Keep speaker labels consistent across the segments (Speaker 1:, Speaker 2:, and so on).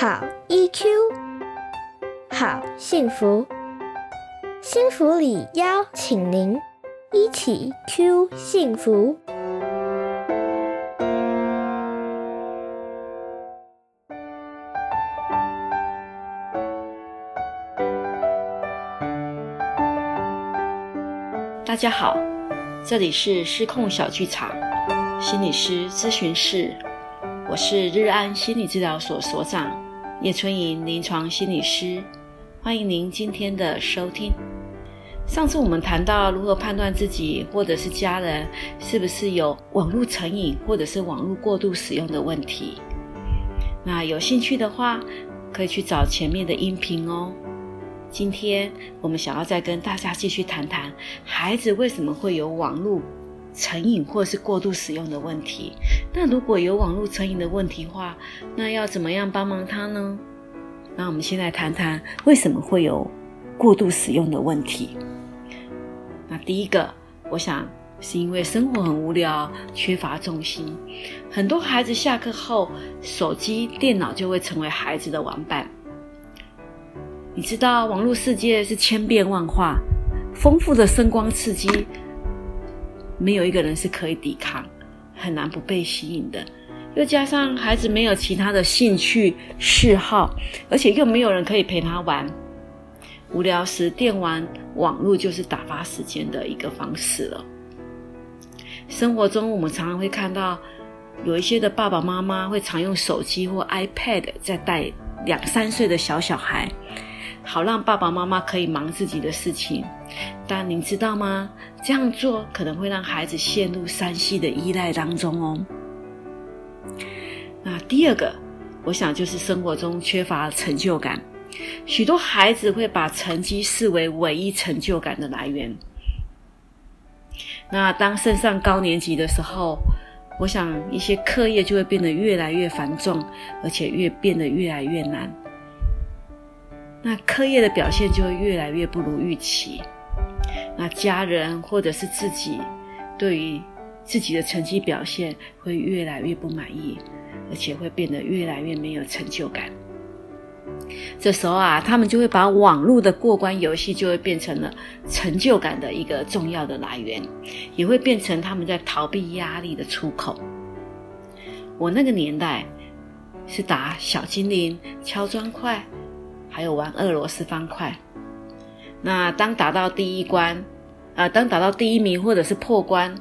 Speaker 1: 好 EQ，好幸福，幸福里邀请您一起 Q 幸福。
Speaker 2: 大家好，这里是失控小剧场心理师咨询室，我是日安心理治疗所所长叶春莹临床心理师，欢迎您今天的收听。上次我们谈到如何判断自己或者是家人是不是有网络成瘾或者是网络过度使用的问题，那有兴趣的话可以去找前面的音频哦。今天我们想要再跟大家继续谈谈孩子为什么会有网络成瘾或是过度使用的问题。那如果有网络成瘾的问题话，那要怎么样帮忙他呢？那我们先来谈谈为什么会有过度使用的问题。那第一个，我想是因为生活很无聊，缺乏重心。很多孩子下课后，手机、电脑就会成为孩子的玩伴。你知道网络世界是千变万化，丰富的声光刺激，没有一个人是可以抵抗，很难不被吸引的。又加上孩子没有其他的兴趣嗜好，而且又没有人可以陪他玩，无聊时电玩网络就是打发时间的一个方式了。生活中我们常常会看到有一些的爸爸妈妈会常用手机或 iPad 在带两三岁的小小孩。好让爸爸妈妈可以忙自己的事情，但您知道吗？这样做可能会让孩子陷入三系的依赖当中哦。那第二个，我想就是生活中缺乏成就感，许多孩子会把成绩视为唯一成就感的来源。那当升上高年级的时候，我想一些课业就会变得越来越繁重，而且越变得越来越难。那课业的表现就会越来越不如预期，那家人或者是自己对于自己的成绩表现会越来越不满意，而且会变得越来越没有成就感。这时候啊，他们就会把网络的过关游戏就会变成了成就感的一个重要的来源，也会变成他们在逃避压力的出口。我那个年代是打小精灵、敲砖块。还有玩俄罗斯方块，那当打到第一关，啊，当打到第一名或者是破关，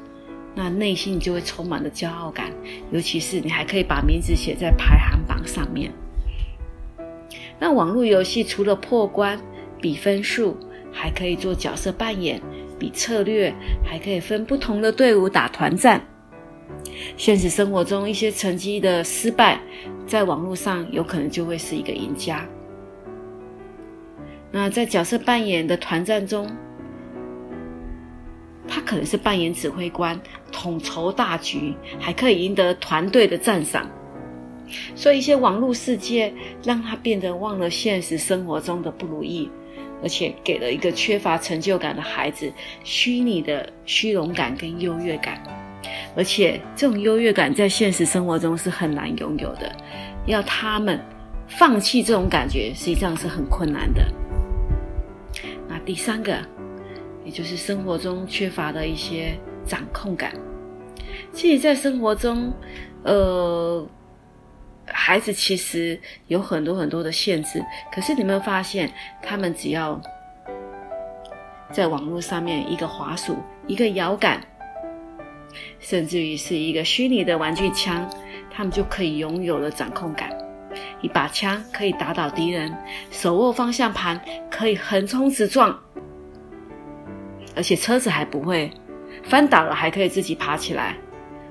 Speaker 2: 那内心就会充满了骄傲感，尤其是你还可以把名字写在排行榜上面。那网络游戏除了破关、比分数，还可以做角色扮演、比策略，还可以分不同的队伍打团战。现实生活中一些成绩的失败，在网络上有可能就会是一个赢家。那在角色扮演的团战中，他可能是扮演指挥官，统筹大局，还可以赢得团队的赞赏。所以，一些网络世界让他变得忘了现实生活中的不如意，而且给了一个缺乏成就感的孩子虚拟的虚荣感跟优越感。而且，这种优越感在现实生活中是很难拥有的，要他们放弃这种感觉，实际上是很困难的。第三个，也就是生活中缺乏的一些掌控感。其实，在生活中，呃，孩子其实有很多很多的限制。可是，你们发现，他们只要在网络上面一个滑鼠、一个摇杆，甚至于是一个虚拟的玩具枪，他们就可以拥有了掌控感。一把枪可以打倒敌人，手握方向盘可以横冲直撞，而且车子还不会翻倒了，还可以自己爬起来，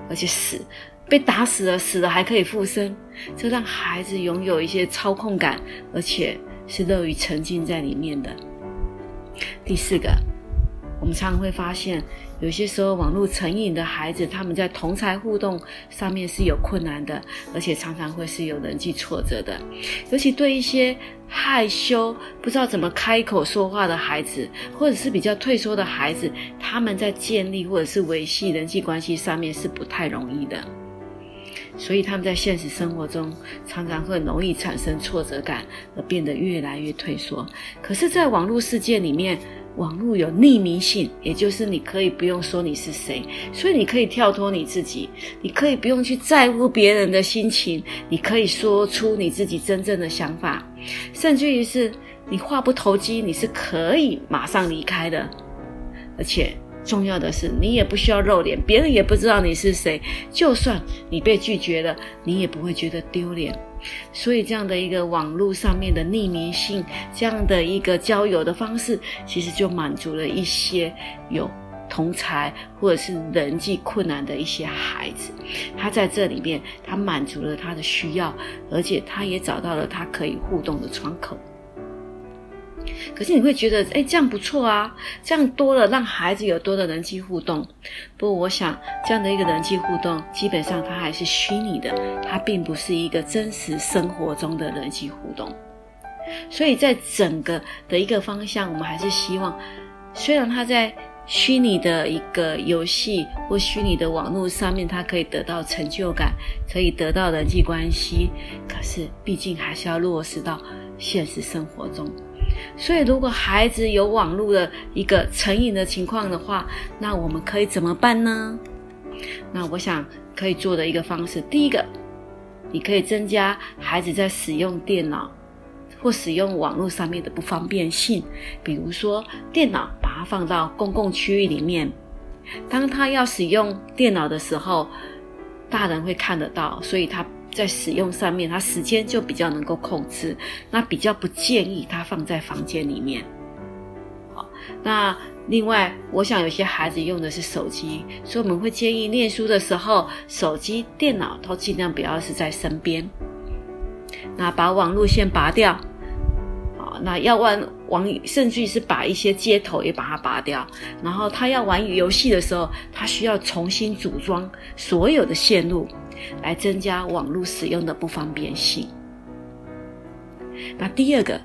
Speaker 2: 而且死被打死了，死了还可以复生，这让孩子拥有一些操控感，而且是乐于沉浸在里面的。第四个，我们常常会发现。有些时候，网络成瘾的孩子，他们在同才互动上面是有困难的，而且常常会是有人际挫折的。尤其对一些害羞、不知道怎么开口说话的孩子，或者是比较退缩的孩子，他们在建立或者是维系人际关系上面是不太容易的。所以他们在现实生活中常常会容易产生挫折感，而变得越来越退缩。可是，在网络世界里面，网络有匿名性，也就是你可以不用说你是谁，所以你可以跳脱你自己，你可以不用去在乎别人的心情，你可以说出你自己真正的想法，甚至于是你话不投机，你是可以马上离开的，而且。重要的是，你也不需要露脸，别人也不知道你是谁。就算你被拒绝了，你也不会觉得丢脸。所以，这样的一个网络上面的匿名性，这样的一个交友的方式，其实就满足了一些有同才或者是人际困难的一些孩子。他在这里面，他满足了他的需要，而且他也找到了他可以互动的窗口。可是你会觉得，哎，这样不错啊，这样多了，让孩子有多的人际互动。不过，我想这样的一个人际互动，基本上它还是虚拟的，它并不是一个真实生活中的人际互动。所以在整个的一个方向，我们还是希望，虽然他在虚拟的一个游戏或虚拟的网络上面，他可以得到成就感，可以得到人际关系，可是毕竟还是要落实到现实生活中。所以，如果孩子有网络的一个成瘾的情况的话，那我们可以怎么办呢？那我想可以做的一个方式，第一个，你可以增加孩子在使用电脑或使用网络上面的不方便性，比如说电脑把它放到公共区域里面，当他要使用电脑的时候，大人会看得到，所以他。在使用上面，他时间就比较能够控制，那比较不建议他放在房间里面。好，那另外，我想有些孩子用的是手机，所以我们会建议念书的时候，手机、电脑都尽量不要是在身边。那把网路线拔掉。好那要玩网，甚至是把一些接头也把它拔掉。然后他要玩游戏的时候，他需要重新组装所有的线路，来增加网络使用的不方便性。那第二个，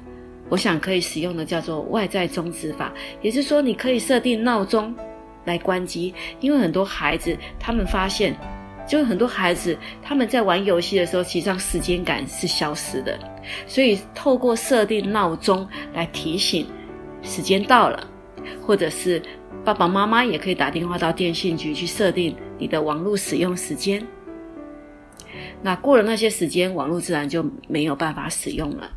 Speaker 2: 我想可以使用的叫做外在终止法，也就是说，你可以设定闹钟来关机，因为很多孩子他们发现。就很多孩子他们在玩游戏的时候，其实上时间感是消失的，所以透过设定闹钟来提醒时间到了，或者是爸爸妈妈也可以打电话到电信局去设定你的网络使用时间。那过了那些时间，网络自然就没有办法使用了。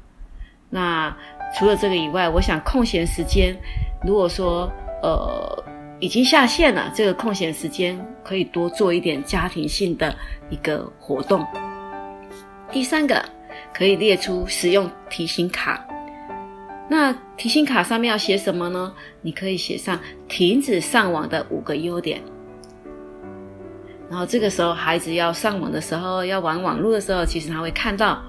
Speaker 2: 那除了这个以外，我想空闲时间，如果说呃。已经下线了，这个空闲时间可以多做一点家庭性的一个活动。第三个，可以列出使用提醒卡。那提醒卡上面要写什么呢？你可以写上停止上网的五个优点。然后这个时候，孩子要上网的时候，要玩网络的时候，其实他会看到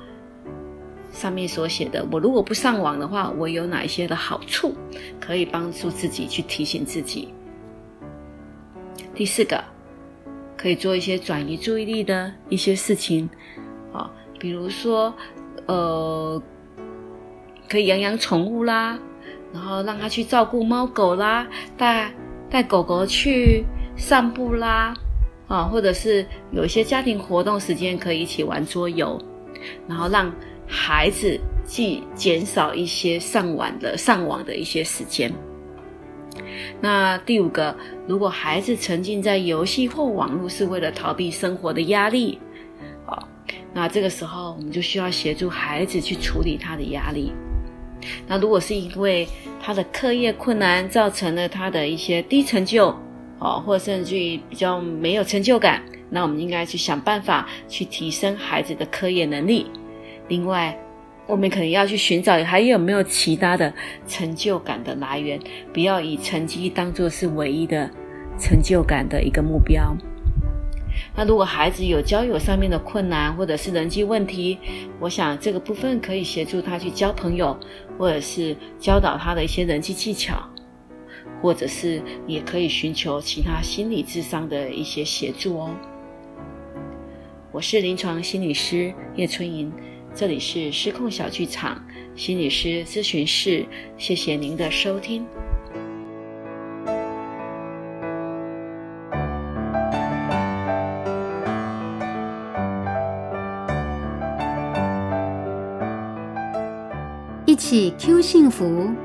Speaker 2: 上面所写的：我如果不上网的话，我有哪一些的好处，可以帮助自己去提醒自己。第四个，可以做一些转移注意力的一些事情，啊，比如说，呃，可以养养宠物啦，然后让他去照顾猫狗啦，带带狗狗去散步啦，啊，或者是有一些家庭活动时间可以一起玩桌游，然后让孩子既减少一些上网的上网的一些时间。那第五个，如果孩子沉浸在游戏或网络是为了逃避生活的压力，啊，那这个时候我们就需要协助孩子去处理他的压力。那如果是因为他的课业困难造成了他的一些低成就，哦，或甚至于比较没有成就感，那我们应该去想办法去提升孩子的科研能力。另外，我们可能要去寻找还有没有其他的成就感的来源，不要以成绩当做是唯一的成就感的一个目标。那如果孩子有交友上面的困难或者是人际问题，我想这个部分可以协助他去交朋友，或者是教导他的一些人际技巧，或者是也可以寻求其他心理智商的一些协助哦。我是临床心理师叶春莹这里是失控小剧场心理师咨询室谢谢您的收听。
Speaker 3: 一起 q 幸福。